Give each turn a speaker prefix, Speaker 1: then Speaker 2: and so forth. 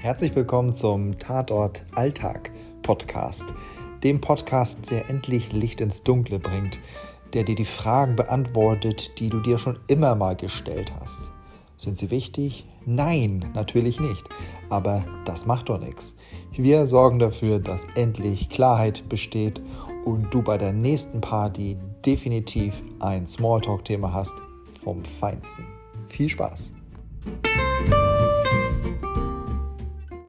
Speaker 1: Herzlich willkommen zum Tatort Alltag Podcast, dem Podcast, der endlich Licht ins Dunkle bringt, der dir die Fragen beantwortet, die du dir schon immer mal gestellt hast. Sind sie wichtig? Nein, natürlich nicht. Aber das macht doch nichts. Wir sorgen dafür, dass endlich Klarheit besteht und du bei der nächsten Party definitiv ein Smalltalk-Thema hast vom Feinsten. Viel Spaß!